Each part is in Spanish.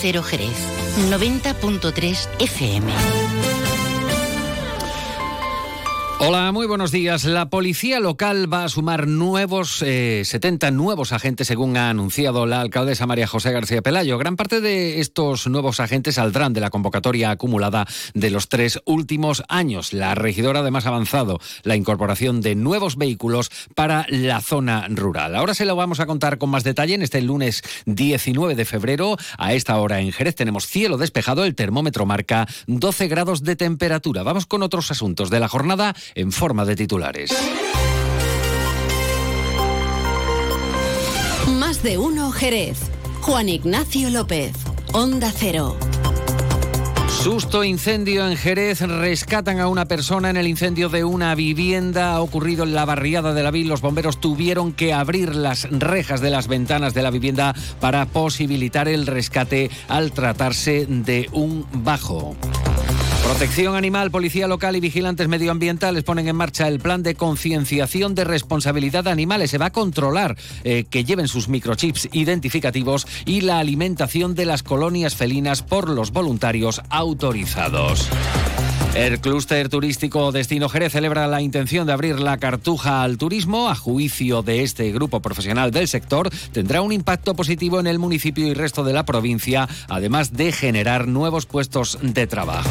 Cero Jerez, 90.3 FM. Hola, muy buenos días. La policía local va a sumar nuevos, 70 eh, nuevos agentes, según ha anunciado la alcaldesa María José García Pelayo. Gran parte de estos nuevos agentes saldrán de la convocatoria acumulada de los tres últimos años. La regidora además ha avanzado la incorporación de nuevos vehículos para la zona rural. Ahora se lo vamos a contar con más detalle en este lunes 19 de febrero. A esta hora en Jerez tenemos cielo despejado, el termómetro marca 12 grados de temperatura. Vamos con otros asuntos de la jornada en forma de titulares. Más de uno Jerez. Juan Ignacio López. Onda Cero. Susto incendio en Jerez. Rescatan a una persona en el incendio de una vivienda. Ha ocurrido en la barriada de la Vil. Los bomberos tuvieron que abrir las rejas de las ventanas de la vivienda para posibilitar el rescate al tratarse de un bajo. Protección Animal, Policía Local y Vigilantes Medioambientales ponen en marcha el plan de concienciación de responsabilidad de animales. Se va a controlar eh, que lleven sus microchips identificativos y la alimentación de las colonias felinas por los voluntarios autorizados. El clúster turístico Destino Jerez celebra la intención de abrir la cartuja al turismo. A juicio de este grupo profesional del sector, tendrá un impacto positivo en el municipio y resto de la provincia, además de generar nuevos puestos de trabajo.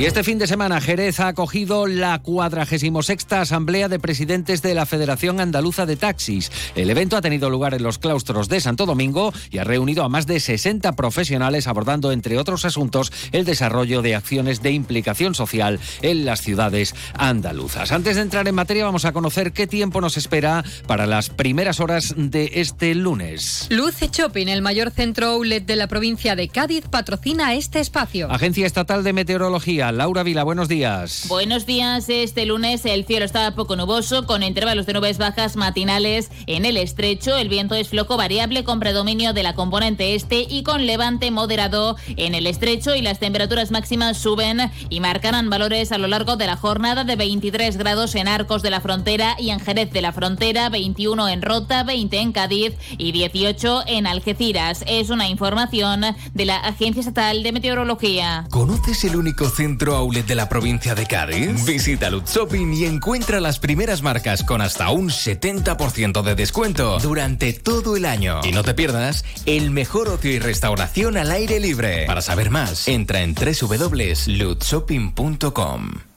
Y este fin de semana Jerez ha acogido la 46 Asamblea de Presidentes de la Federación Andaluza de Taxis. El evento ha tenido lugar en los claustros de Santo Domingo y ha reunido a más de 60 profesionales abordando, entre otros asuntos, el desarrollo de acciones de implicación social en las ciudades andaluzas. Antes de entrar en materia, vamos a conocer qué tiempo nos espera para las primeras horas de este lunes. Luce Shopping, el mayor centro outlet de la provincia de Cádiz, patrocina este espacio. Agencia Estatal de Meteorología Laura Vila, buenos días. Buenos días. Este lunes el cielo está poco nuboso, con intervalos de nubes bajas matinales en el estrecho. El viento es floco variable con predominio de la componente este y con levante moderado en el estrecho. Y las temperaturas máximas suben y marcarán valores a lo largo de la jornada de 23 grados en Arcos de la Frontera y en Jerez de la Frontera, 21 en Rota, 20 en Cádiz y 18 en Algeciras. Es una información de la Agencia Estatal de Meteorología. ¿Conoces el único centro? Centro de la provincia de Cádiz? Visita Lutz Shopping y encuentra las primeras marcas con hasta un 70% de descuento durante todo el año. Y no te pierdas el mejor ocio y restauración al aire libre. Para saber más, entra en www.lutzshopping.com.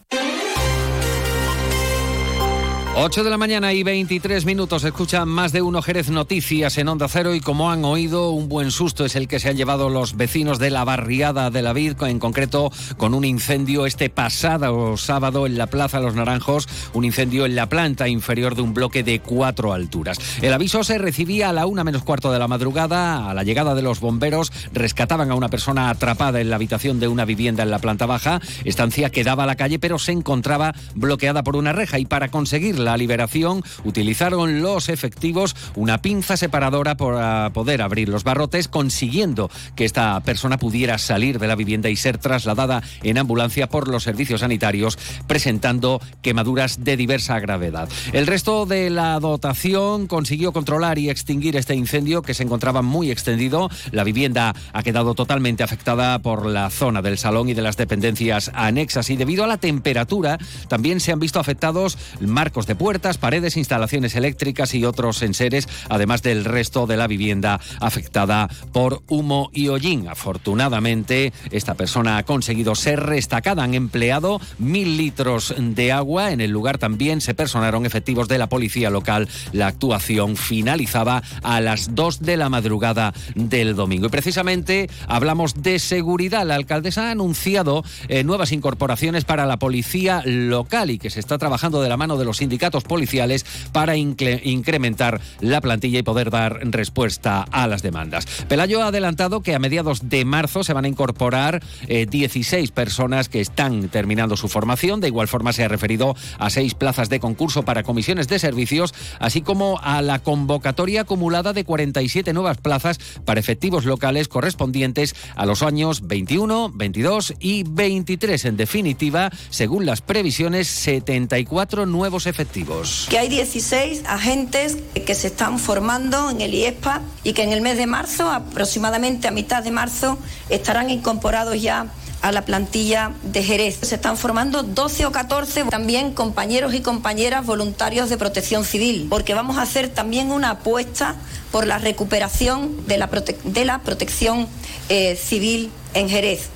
8 de la mañana y 23 minutos. Escuchan más de uno Jerez Noticias en Onda Cero y como han oído, un buen susto es el que se han llevado los vecinos de la barriada de la Vid, en concreto con un incendio este pasado sábado en la Plaza Los Naranjos, un incendio en la planta inferior de un bloque de cuatro alturas. El aviso se recibía a la una menos cuarto de la madrugada. A la llegada de los bomberos rescataban a una persona atrapada en la habitación de una vivienda en la planta baja. Estancia que daba a la calle pero se encontraba bloqueada por una reja y para conseguir la liberación utilizaron los efectivos una pinza separadora para poder abrir los barrotes, consiguiendo que esta persona pudiera salir de la vivienda y ser trasladada en ambulancia por los servicios sanitarios, presentando quemaduras de diversa gravedad. El resto de la dotación consiguió controlar y extinguir este incendio que se encontraba muy extendido. La vivienda ha quedado totalmente afectada por la zona del salón y de las dependencias anexas y debido a la temperatura también se han visto afectados marcos de puertas, paredes, instalaciones eléctricas y otros enseres, además del resto de la vivienda afectada por humo y hollín. Afortunadamente, esta persona ha conseguido ser destacada. Han empleado mil litros de agua. En el lugar también se personaron efectivos de la policía local. La actuación finalizaba a las 2 de la madrugada del domingo. Y precisamente hablamos de seguridad. La alcaldesa ha anunciado eh, nuevas incorporaciones para la policía local y que se está trabajando de la mano de los sindicatos policiales para incrementar la plantilla y poder dar respuesta a las demandas. Pelayo ha adelantado que a mediados de marzo se van a incorporar 16 eh, personas que están terminando su formación. De igual forma se ha referido a seis plazas de concurso para comisiones de servicios, así como a la convocatoria acumulada de 47 nuevas plazas para efectivos locales correspondientes a los años 21, 22 y 23. En definitiva, según las previsiones, 74 nuevos efectivos Que hay 16 agentes que se están formando en el IESPA y que en el mes de marzo, aproximadamente a mitad de marzo, estarán incorporados ya a la plantilla de Jerez. Se están formando 12 o 14 también compañeros y compañeras voluntarios de protección civil, porque vamos a hacer también una apuesta por la recuperación de la, de la protección eh, civil en Jerez.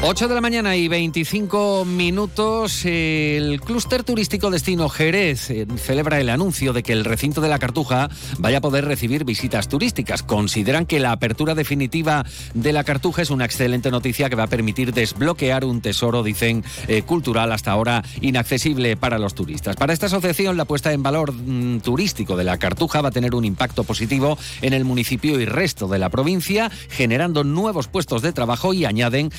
8 de la mañana y 25 minutos. El clúster turístico destino Jerez eh, celebra el anuncio de que el recinto de la Cartuja vaya a poder recibir visitas turísticas. Consideran que la apertura definitiva de la Cartuja es una excelente noticia que va a permitir desbloquear un tesoro, dicen, eh, cultural hasta ahora inaccesible para los turistas. Para esta asociación, la puesta en valor mm, turístico de la Cartuja va a tener un impacto positivo en el municipio y resto de la provincia, generando nuevos puestos de trabajo y añaden,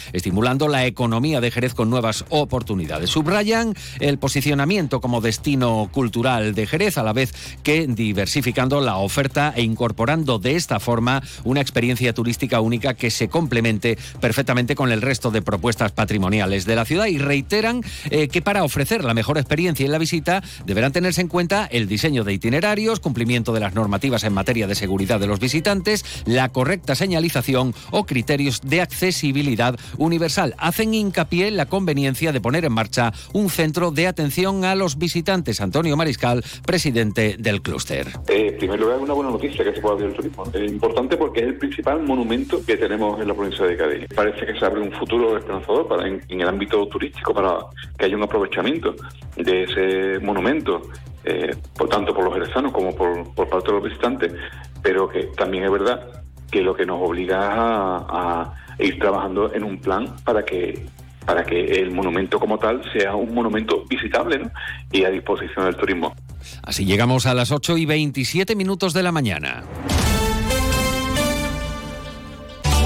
estimulando la economía de Jerez con nuevas oportunidades. Subrayan el posicionamiento como destino cultural de Jerez, a la vez que diversificando la oferta e incorporando de esta forma una experiencia turística única que se complemente perfectamente con el resto de propuestas patrimoniales de la ciudad y reiteran eh, que para ofrecer la mejor experiencia en la visita deberán tenerse en cuenta el diseño de itinerarios, cumplimiento de las normativas en materia de seguridad de los visitantes, la correcta señalización o criterios de accesibilidad universal hacen hincapié en la conveniencia de poner en marcha un centro de atención a los visitantes. Antonio Mariscal, presidente del clúster. Eh, en primer una buena noticia que se pueda abrir el turismo. Es importante porque es el principal monumento que tenemos en la provincia de Cádiz. Parece que se abre un futuro esperanzador en, el ámbito turístico para que haya un aprovechamiento de ese monumento, eh, por tanto por los jerezanos como por parte de los visitantes, pero que también es verdad que lo que nos obliga a e ir trabajando en un plan para que para que el monumento como tal sea un monumento visitable y a disposición del turismo. Así llegamos a las 8 y 27 minutos de la mañana.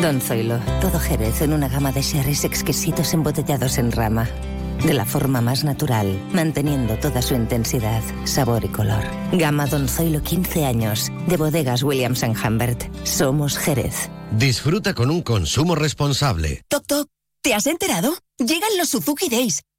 Don Zoilo, todo Jerez en una gama de sherries exquisitos embotellados en rama. De la forma más natural, manteniendo toda su intensidad, sabor y color. Gama Don Zoilo 15 años, de bodegas Williams ⁇ Humbert. Somos Jerez. Disfruta con un consumo responsable. Toc, toc. ¿Te has enterado? Llegan los Suzuki Days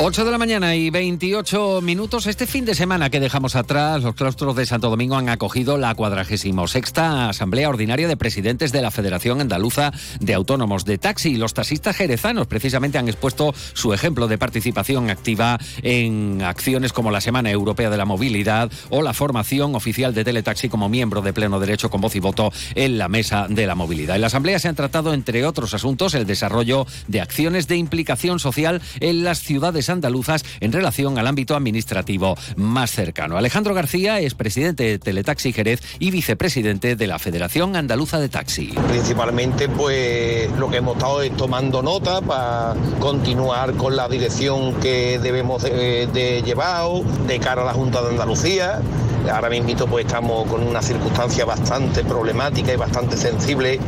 8 de la mañana y 28 minutos. Este fin de semana que dejamos atrás, los claustros de Santo Domingo han acogido la 46 Asamblea Ordinaria de Presidentes de la Federación Andaluza de Autónomos de Taxi. Los taxistas jerezanos precisamente han expuesto su ejemplo de participación activa en acciones como la Semana Europea de la Movilidad o la formación oficial de Teletaxi como miembro de pleno derecho con voz y voto en la Mesa de la Movilidad. En la Asamblea se han tratado, entre otros asuntos, el desarrollo de acciones de implicación social en las ciudades andaluzas en relación al ámbito administrativo más cercano. Alejandro García es presidente de Teletaxi Jerez y vicepresidente de la Federación Andaluza de Taxi. Principalmente, pues lo que hemos estado es tomando nota para continuar con la dirección que debemos de, de llevar de cara a la Junta de Andalucía. Ahora mismo pues estamos con una circunstancia bastante problemática y bastante sensible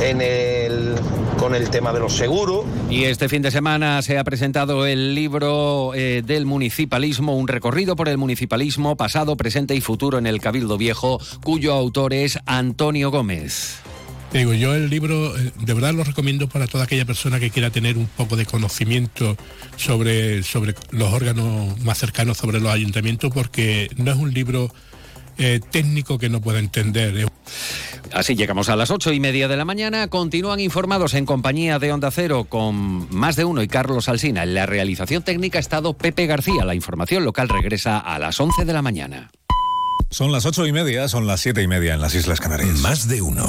en el con el tema de los seguros. Y este fin de semana se ha presentado el libro eh, del municipalismo, un recorrido por el municipalismo pasado, presente y futuro en el Cabildo Viejo, cuyo autor es Antonio Gómez. Digo, yo el libro eh, de verdad lo recomiendo para toda aquella persona que quiera tener un poco de conocimiento sobre, sobre los órganos más cercanos, sobre los ayuntamientos, porque no es un libro eh, técnico que no pueda entender. Así llegamos a las ocho y media de la mañana. Continúan informados en compañía de Onda Cero con más de uno y Carlos Alsina. En la realización técnica ha estado Pepe García. La información local regresa a las once de la mañana. Son las ocho y media, son las siete y media en las Islas Canarias. Más de uno.